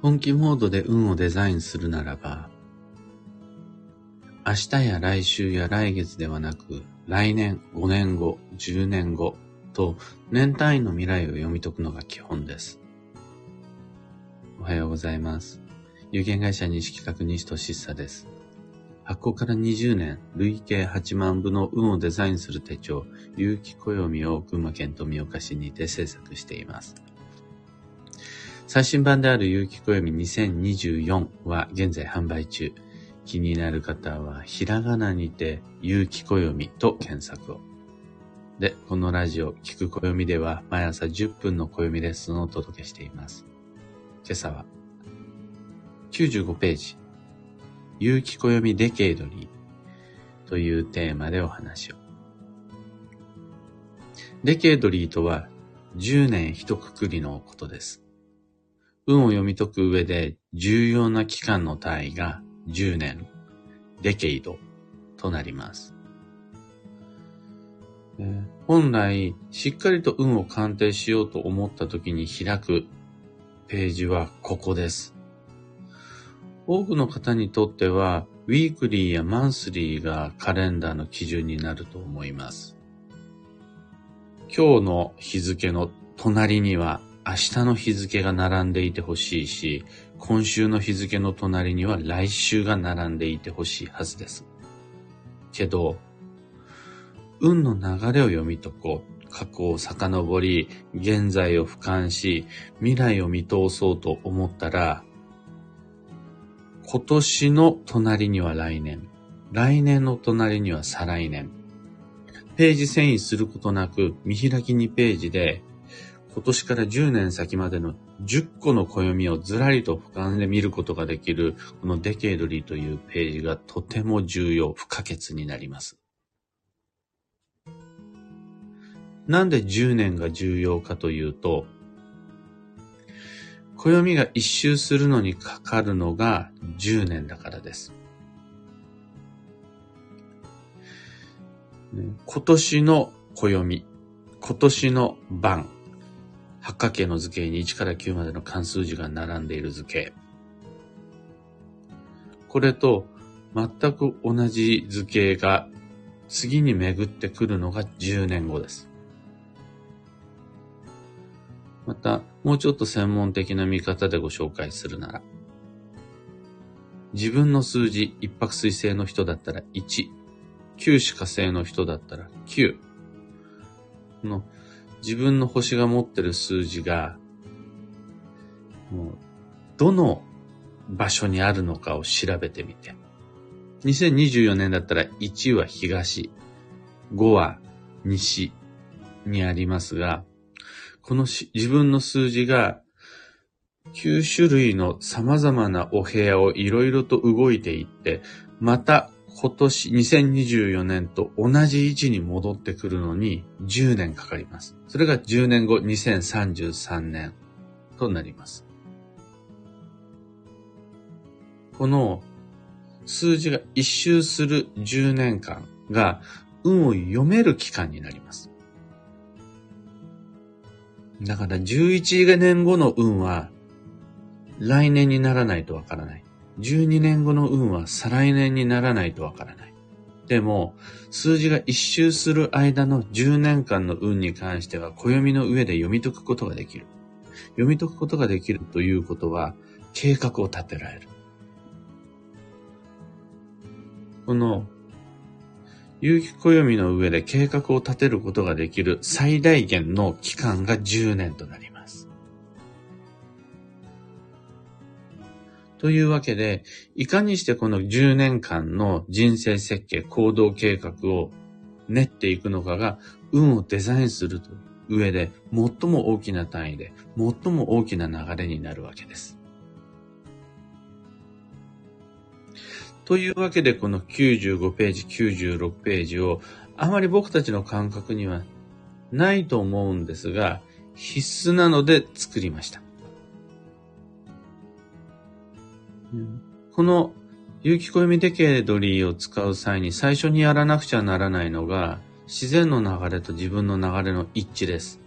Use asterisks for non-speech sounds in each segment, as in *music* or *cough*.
本気モードで運をデザインするならば、明日や来週や来月ではなく、来年、5年後、10年後と年単位の未来を読み解くのが基本です。おはようございます。有限会社西企画西俊久です。発行から20年、累計8万部の運をデザインする手帳、有機暦を群馬県富岡市にて制作しています。最新版である有機暦2024は現在販売中。気になる方は、ひらがなにて、有機暦と検索を。で、このラジオ、聞く暦では、毎朝10分の暦レッスンをお届けしています。今朝は、95ページ、有機暦デケイドリーというテーマでお話を。デケイドリーとは、10年一括りのことです。運を読み解く上で重要な期間の単位が10年、デケイドとなります。本来、しっかりと運を鑑定しようと思った時に開くページはここです。多くの方にとっては、ウィークリーやマンスリーがカレンダーの基準になると思います。今日の日付の隣には明日の日付が並んでいてほしいし、今週の日付の隣には来週が並んでいてほしいはずです。けど、運の流れを読み解こう。過去を遡り、現在を俯瞰し、未来を見通そうと思ったら、今年の隣には来年、来年の隣には再来年。ページ遷移することなく、見開き2ページで今年から10年先までの10個の暦をずらりと俯瞰で見ることができる、このデケイドリーというページがとても重要、不可欠になります。なんで10年が重要かというと、暦が一周するのにかかるのが10年だからです。今年の暦、今年の晩、八角形の図形に1から9までの関数字が並んでいる図形。これと全く同じ図形が次に巡ってくるのが10年後です。また、もうちょっと専門的な見方でご紹介するなら、自分の数字、一泊水星の人だったら1、九死火星の人だったら9。の自分の星が持ってる数字が、もう、どの場所にあるのかを調べてみて。2024年だったら1は東、5は西にありますが、この自分の数字が9種類の様々なお部屋をいろいろと動いていって、また今年2024年と同じ位置に戻ってくるのに10年かかります。それが10年後2033年となります。この数字が一周する10年間が運を読める期間になります。だから11年後の運は来年にならないとわからない。12年後の運は再来年にならないとわからない。でも、数字が一周する間の10年間の運に関しては、暦の上で読み解くことができる。読み解くことができるということは、計画を立てられる。この、有機暦の上で計画を立てることができる最大限の期間が10年となります。というわけで、いかにしてこの10年間の人生設計、行動計画を練っていくのかが、運をデザインするという上で、最も大きな単位で、最も大きな流れになるわけです。というわけで、この95ページ、96ページを、あまり僕たちの感覚にはないと思うんですが、必須なので作りました。この有機暦デケドリーを使う際に最初にやらなくちゃならないのが自然の流れと自分の流れの一致です。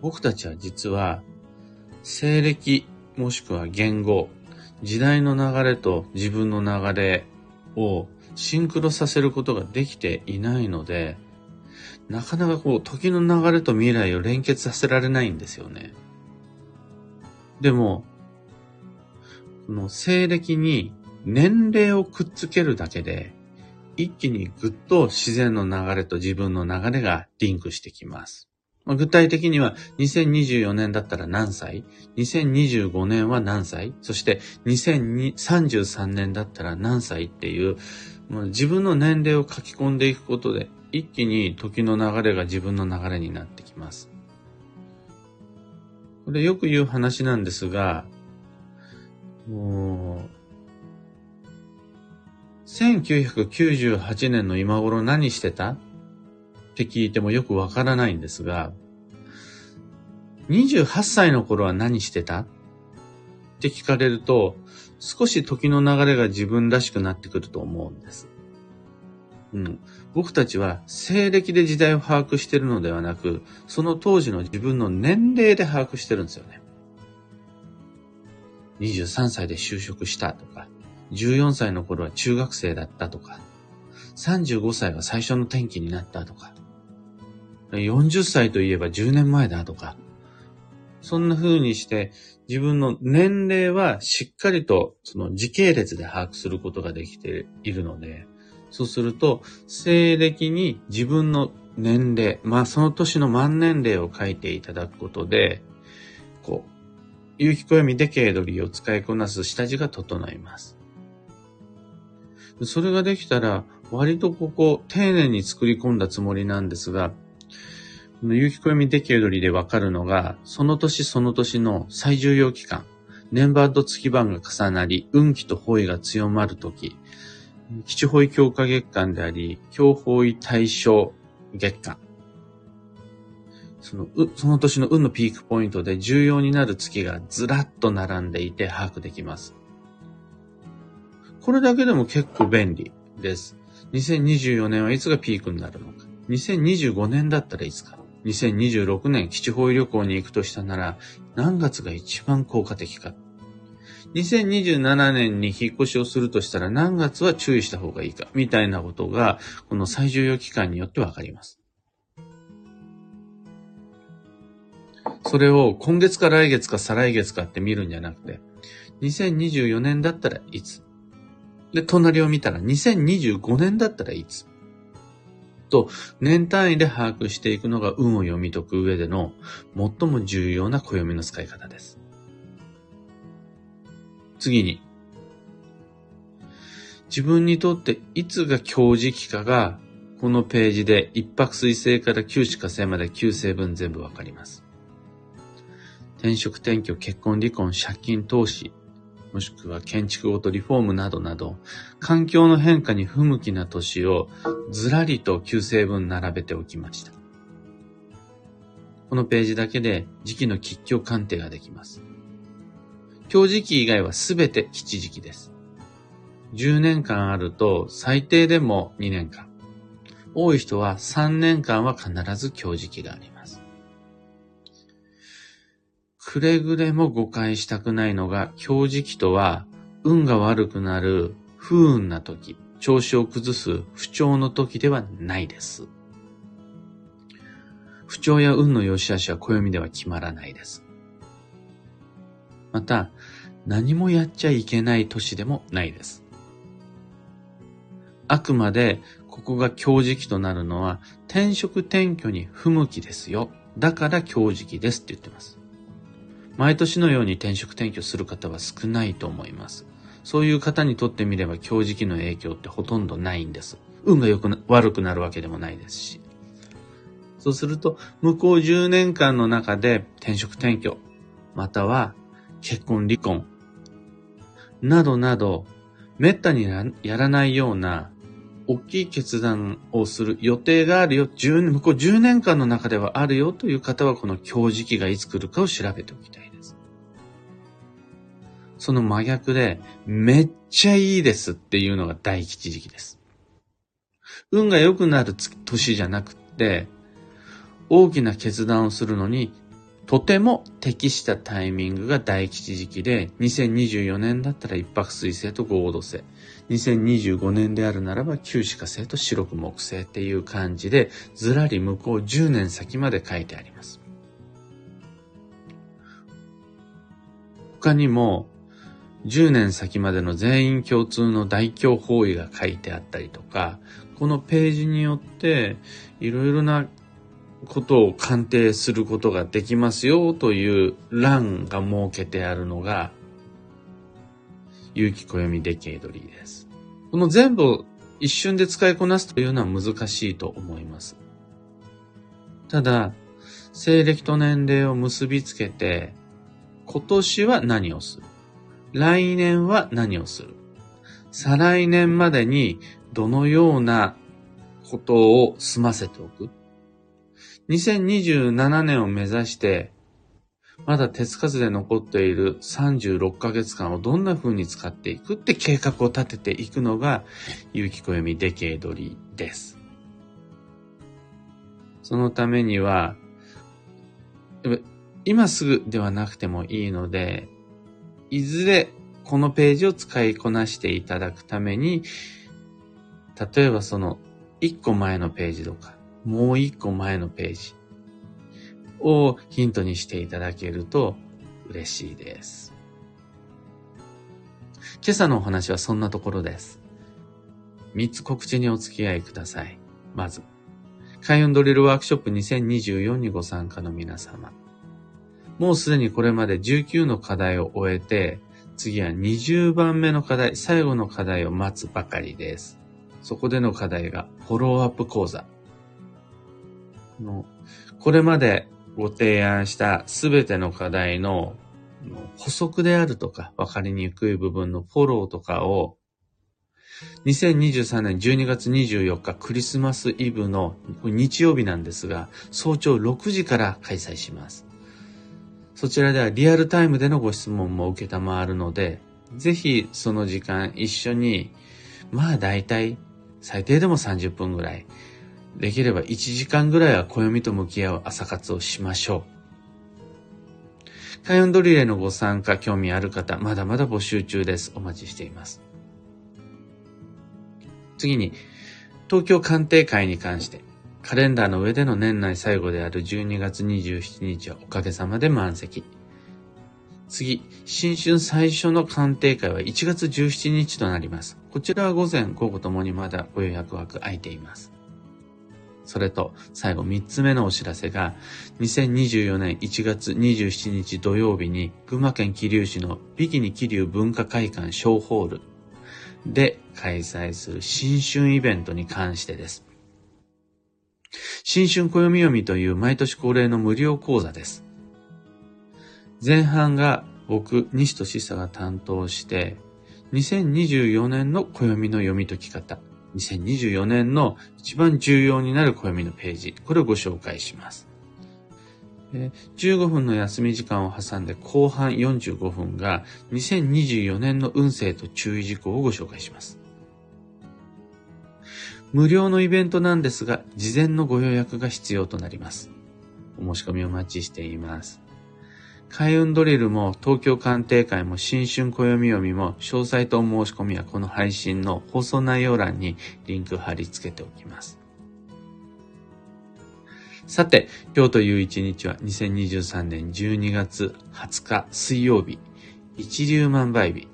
僕たちは実は西暦もしくは言語、時代の流れと自分の流れをシンクロさせることができていないので、なかなかこう、時の流れと未来を連結させられないんですよね。でも、の西暦に年齢をくっつけるだけで、一気にぐっと自然の流れと自分の流れがリンクしてきます。具体的には2024年だったら何歳 ?2025 年は何歳？そして2033年だったら何歳っていう、まあ、自分の年齢を書き込んでいくことで一気に時の流れが自分の流れになってきます。これよく言う話なんですが、もう、1998年の今頃何してた？って聞いてもよくわからないんですが、28歳の頃は何してた？って聞かれると、少し時の流れが自分らしくなってくると思うんです。うん。僕たちは西暦で時代を把握してるのではなく、その当時の自分の年齢で把握してるんですよね。23歳で就職したとか、14歳の頃は中学生だったとか、35歳は最初の転機になったとか、40歳といえば10年前だとか、そんな風にして自分の年齢はしっかりとその時系列で把握することができているので、そうすると、西暦に自分の年齢、まあその年の万年齢を書いていただくことで、有機暦で経取りを使いこなす下地が整います。それができたら、割とここ、丁寧に作り込んだつもりなんですが、有機暦デケ取りでわかるのが、その年その年の最重要期間、年番と月番が重なり、運気と方位が強まるとき、基地方位強化月間であり、強方位対象月間。その、その年の運のピークポイントで重要になる月がずらっと並んでいて把握できます。これだけでも結構便利です。2024年はいつがピークになるのか。2025年だったらいつか。2026年基地方位旅行に行くとしたなら何月が一番効果的か。2027年に引っ越しをするとしたら何月は注意した方がいいか。みたいなことがこの最重要期間によってわかります。それを今月か来月か再来月かって見るんじゃなくて、2024年だったらいつ？で、隣を見たら2025年だったらいつ？と、年単位で把握していくのが運を読み解く上での最も重要な暦の使い方です。次に、自分にとっていつが強時期かが、このページで一泊水星から九死火星まで9成分全部わかります。転職転居、結婚離婚、借金投資、もしくは建築ごとリフォームなどなど、環境の変化に不向きな年をずらりと旧成分並べておきました。このページだけで時期の吉凶鑑定ができます。今日時期以外はすべて吉時期です。10年間あると最低でも2年間。多い人は3年間は必ず今日時期があります。くれぐれも誤解したくないのが、強時期とは、運が悪くなる不運な時、調子を崩す不調の時ではないです。不調や運の良し悪しは暦では決まらないです。また、何もやっちゃいけない年でもないです。あくまで、ここが強時期となるのは、転職転居に不向きですよ。だから強時期ですって言ってます。毎年のように転職転居する方は少ないと思います。そういう方にとってみれば強時期の影響ってほとんどないんです。運が良くな、悪くなるわけでもないですし。そうすると、向こう10年間の中で転職転居、または結婚離婚、などなど、めったにやらないような大きい決断をする予定があるよ、10年向こう10年間の中ではあるよという方は、この今日時期がいつ来るかを調べておきたいです。その真逆で、めっちゃいいですっていうのが大吉時期です。運が良くなる年じゃなくって、大きな決断をするのに、とても適したタイミングが大吉時期で、2024年だったら一泊水星と合土星。2025年であるならば旧歯科星と白く木星っていう感じで、ずらり向こう10年先まで書いてあります。他にも、10年先までの全員共通の大凶方位が書いてあったりとか、このページによっていろいろなことを鑑定することができますよという欄が設けてあるのが、有機暦デケイドリーです。この全部一瞬で使いこなすというのは難しいと思います。ただ、西暦と年齢を結びつけて、今年は何をする？来年は何をする？再来年までにどのようなことを済ませておく？2027年を目指して、まだ手つかずで残っている36ヶ月間をどんな風に使っていくって計画を立てていくのが、有機暦デケイドリーです。そのためには、今すぐではなくてもいいので、いずれこのページを使いこなしていただくために、例えばその1個前のページとか、もう一個前のページをヒントにしていただけると嬉しいです。今朝のお話はそんなところです。三つ告知にお付き合いください。まず、開運ドリルワークショップ2024にご参加の皆様。もうすでにこれまで19の課題を終えて、次は20番目の課題、最後の課題を待つばかりです。そこでの課題がフォローアップ講座。の、これまでご提案したすべての課題の補足であるとか、わかりにくい部分のフォローとかを、2023年12月24日クリスマスイブの日曜日なんですが、早朝6時から開催します。そちらではリアルタイムでのご質問も受けたまわるので、ぜひその時間一緒に、まあ大体最低でも30分ぐらいできれば1時間ぐらいは暦と向き合う朝活をしましょう。開運ドリルへのご参加、興味ある方、まだまだ募集中です。お待ちしています。次に、東京鑑定会に関して、カレンダーの上での年内最後である12月27日はおかげさまで満席。次、新春最初の鑑定会は1月17日となります。こちらは午前、午後ともにまだご予約枠空いています。それと、最後3つ目のお知らせが、2024年1月27日土曜日に、群馬県桐生市のビキニ桐生文化会館小ホールで開催する新春イベントに関してです。新春暦読みという毎年恒例の無料講座です。前半が僕、西俊久が担当して、2024年の暦の読み解き方、2024年の一番重要になる暦のページ、これをご紹介します。15分の休み時間を挟んで後半45分が2024年の運勢と注意事項をご紹介します。無料のイベントなんですが、事前のご予約が必要となります。お申し込みお待ちしています。開運ドリルも東京鑑定会も新春暦読みも詳細と申し込みはこの配信の放送内容欄にリンク貼り付けておきます。さて、今日という一日は2023年12月20日水曜日、一粒万倍日。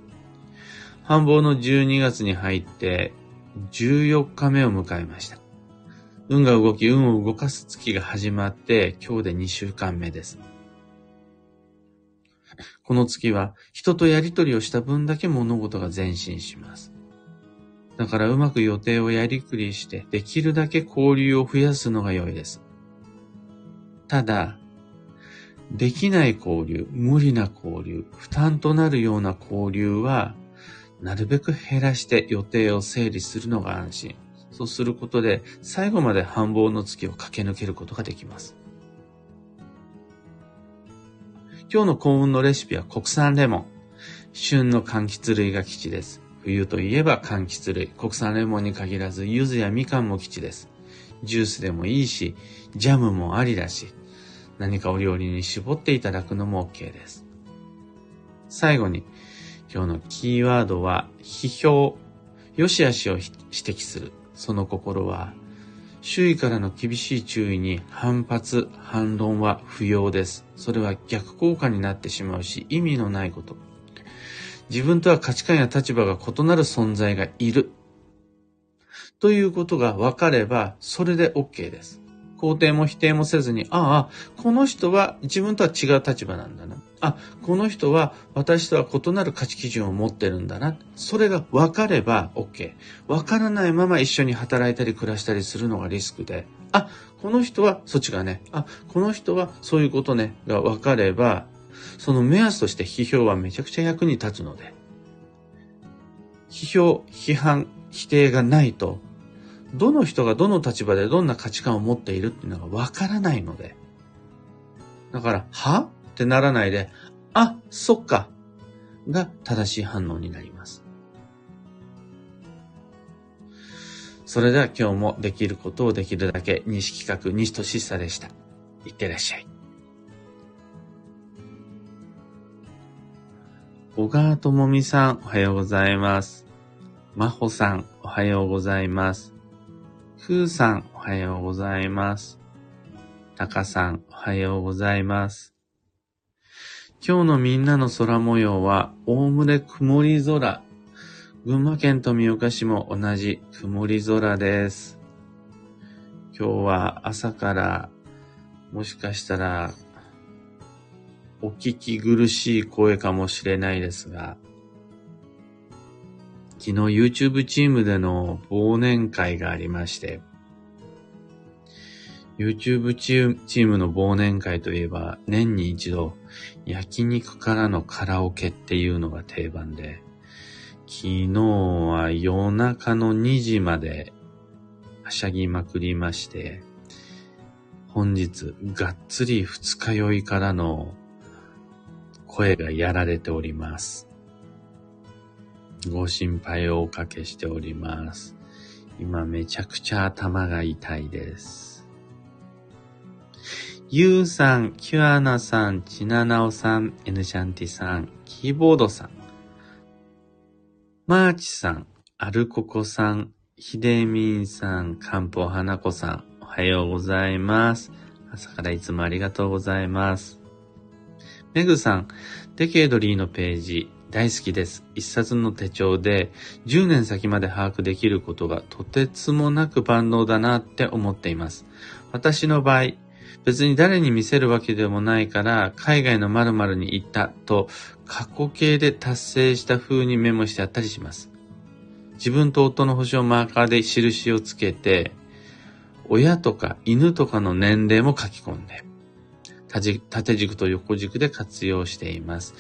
繁忙の12月に入って14日目を迎えました。運が動き、運を動かす月が始まって今日で2週間目です。この月は人とやりとりをした分だけ物事が前進します。だからうまく予定をやりくりしてできるだけ交流を増やすのが良いです。ただ、できない交流、無理な交流、負担となるような交流は、なるべく減らして予定を整理するのが安心。そうすることで、最後まで繁忙の月を駆け抜けることができます。今日の幸運のレシピは国産レモン。旬の柑橘類が基地です。冬といえば柑橘類。国産レモンに限らず、柚子やみかんも基地です。ジュースでもいいし、ジャムもありだし、何かお料理に絞っていただくのも OK です。最後に、今日のキーワードは、批評、良し悪しを指摘する。その心は、周囲からの厳しい注意に反発、反論は不要です。それは逆効果になってしまうし、意味のないこと。自分とは価値観や立場が異なる存在がいる。ということが分かれば、それで OK です。肯定も否定もせずに、ああ、この人は自分とは違う立場なんだな。あ、この人は私とは異なる価値基準を持ってるんだな。それが分かれば OK。分からないまま一緒に働いたり暮らしたりするのがリスクで、あ、この人はそっちがね。あ、この人はそういうことね。が分かれば、その目安として批評はめちゃくちゃ役に立つので、批評、批判、否定がないとどの人がどの立場でどんな価値観を持っているっていうのがわからないので。だから、は？ってならないで、あ、そっか、が正しい反応になります。それでは今日もできることをできるだけ、西企画、西俊久でした。いってらっしゃい。小川智美さん、おはようございます。真帆さん、おはようございます。ふうさん、おはようございます。たかさん、おはようございます。今日のみんなの空模様は、おおむね曇り空。群馬県富岡市も同じ曇り空です。今日は朝から、もしかしたら、お聞き苦しい声かもしれないですが、昨日 YouTube チームでの忘年会がありまして、YouTube チームの忘年会といえば年に一度焼肉からのカラオケっていうのが定番で、昨日は夜中の2時まではしゃぎまくりまして、本日がっつり二日酔いからの声がやられております。ご心配をおかけしております。今めちゃくちゃ頭が痛いです。ゆうさん、キュアナさん、チナナオさん、エヌシャンティさん、キーボードさん、マーチさん、アルココさん、ヒデミンさん、カンポハナコさん、おはようございます。朝からいつもありがとうございます。メグさん、デケードリーのページ、大好きです。一冊の手帳で10年先まで把握できることがとてつもなく万能だなって思っています。私の場合、別に誰に見せるわけでもないから、海外の〇〇に行ったと過去形で達成した風にメモしてあったりします。自分と夫の星をマーカーで印をつけて、親とか犬とかの年齢も書き込んで、縦軸と横軸で活用しています。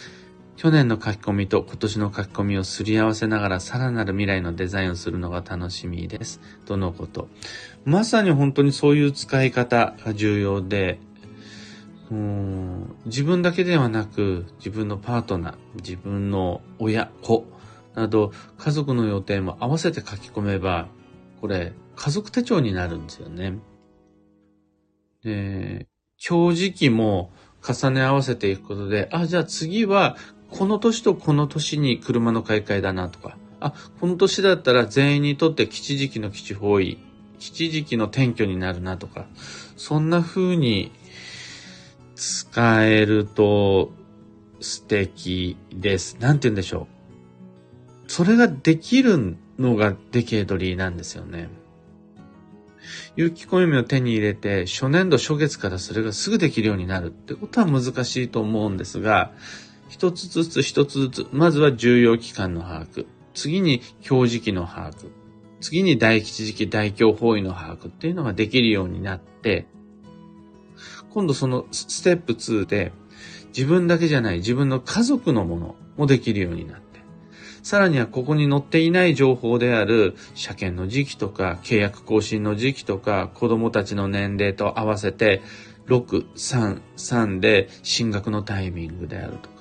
去年の書き込みと今年の書き込みをすり合わせながらさらなる未来のデザインをするのが楽しみです。とのこと。まさに本当にそういう使い方が重要で、うん自分だけではなく自分のパートナー、自分の親、子など家族の予定も合わせて書き込めば、これ家族手帳になるんですよね。で、今日時期も重ね合わせていくことで、あ、じゃあ次はこの年とこの年に車の買い替えだなとか、あ、この年だったら全員にとって基地時期の基地方位、基地時期の転居になるなとか、そんな風に使えると素敵です。なんて言うんでしょう。それができるのがデケードリーなんですよね。有機暦を手に入れて、初年度初月からそれがすぐできるようになるってことは難しいと思うんですが、一つずつ一つずつ、まずは重要期間の把握。次に表示期の把握。次に大吉時期、大凶方位の把握っていうのができるようになって、今度そのステップ2で自分だけじゃない自分の家族のものもできるようになって、さらにはここに載っていない情報である車検の時期とか契約更新の時期とか子供たちの年齢と合わせて6、3、3で進学のタイミングであると、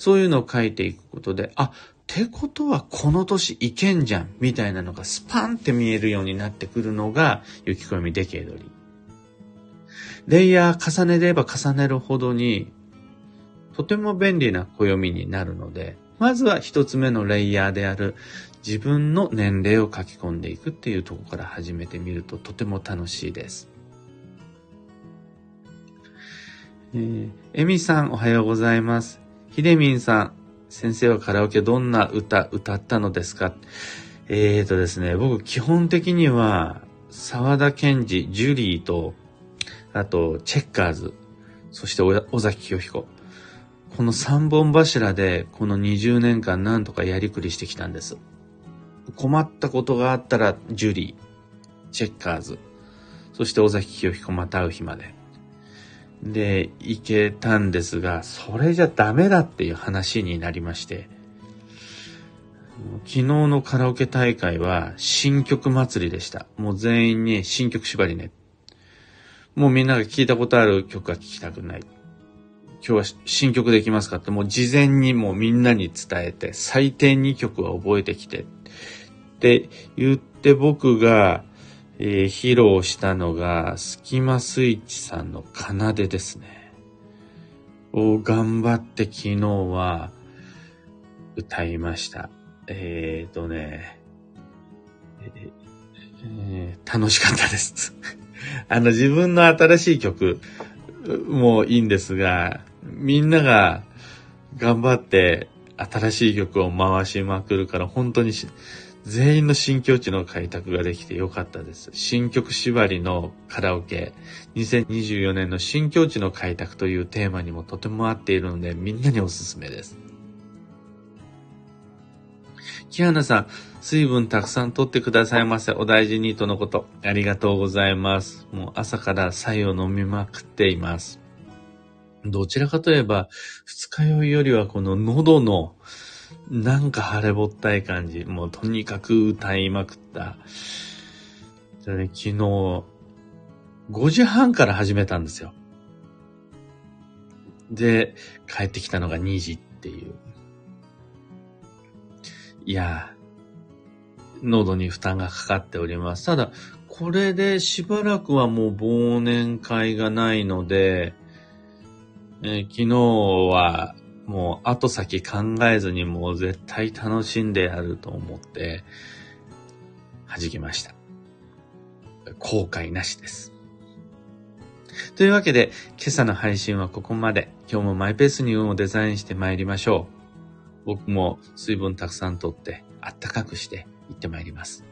そういうのを書いていくことで、あ、ってことはこの年いけんじゃん、みたいなのがスパンって見えるようになってくるのが、雪込みデケードリレイヤー重ねれば重ねるほどに、とても便利な暦になるので、まずは一つ目のレイヤーである自分の年齢を書き込んでいくっていうところから始めてみるととても楽しいです。えー、エミさんおはようございます。ひでみんさん、先生はカラオケどんな歌歌ったのですか？えーとですね、僕基本的には沢田健二、ジュリーと、あとチェッカーズ、そして尾崎清彦。この三本柱でこの20年間なんとかやりくりしてきたんです。困ったことがあったらジュリー、チェッカーズ、そして尾崎清彦また会う日まで。で、行けたんですが、それじゃダメだっていう話になりまして、昨日のカラオケ大会は新曲祭りでした。もう全員に新曲縛りね。もうみんなが聞いたことある曲は聴きたくない。今日は新曲できますかってもう事前にもうみんなに伝えて最低2曲は覚えてきてって言って僕がえー、披露したのが、スキマスイッチさんの奏でですね。を頑張って昨日は歌いました。えーとね、えー、楽しかったです *laughs* あの自分の新しい曲もいいんですが、みんなが頑張って新しい曲を回しまくるから本当に全員の新境地の開拓ができてよかったです。新曲縛りのカラオケ、2024年の新境地の開拓というテーマにもとても合っているので、みんなにおすすめです。木花さん、水分たくさんとってくださいませ。お大事にとのこと。ありがとうございます。もう朝から菜を飲みまくっています。どちらかといえば、二日酔いよりはこの喉のなんか晴れぼったい感じ。もうとにかく歌いまくった。じゃね、昨日、5時半から始めたんですよ。で、帰ってきたのが2時っていう。いや、喉に負担がかかっております。ただ、これでしばらくはもう忘年会がないので、えー、昨日はもう後先考えずにもう絶対楽しんでやると思って、弾きました。後悔なしです。というわけで、今朝の配信はここまで。今日もマイペースに運をデザインして参りましょう。僕も水分たくさんとって、あったかくして行って参ります。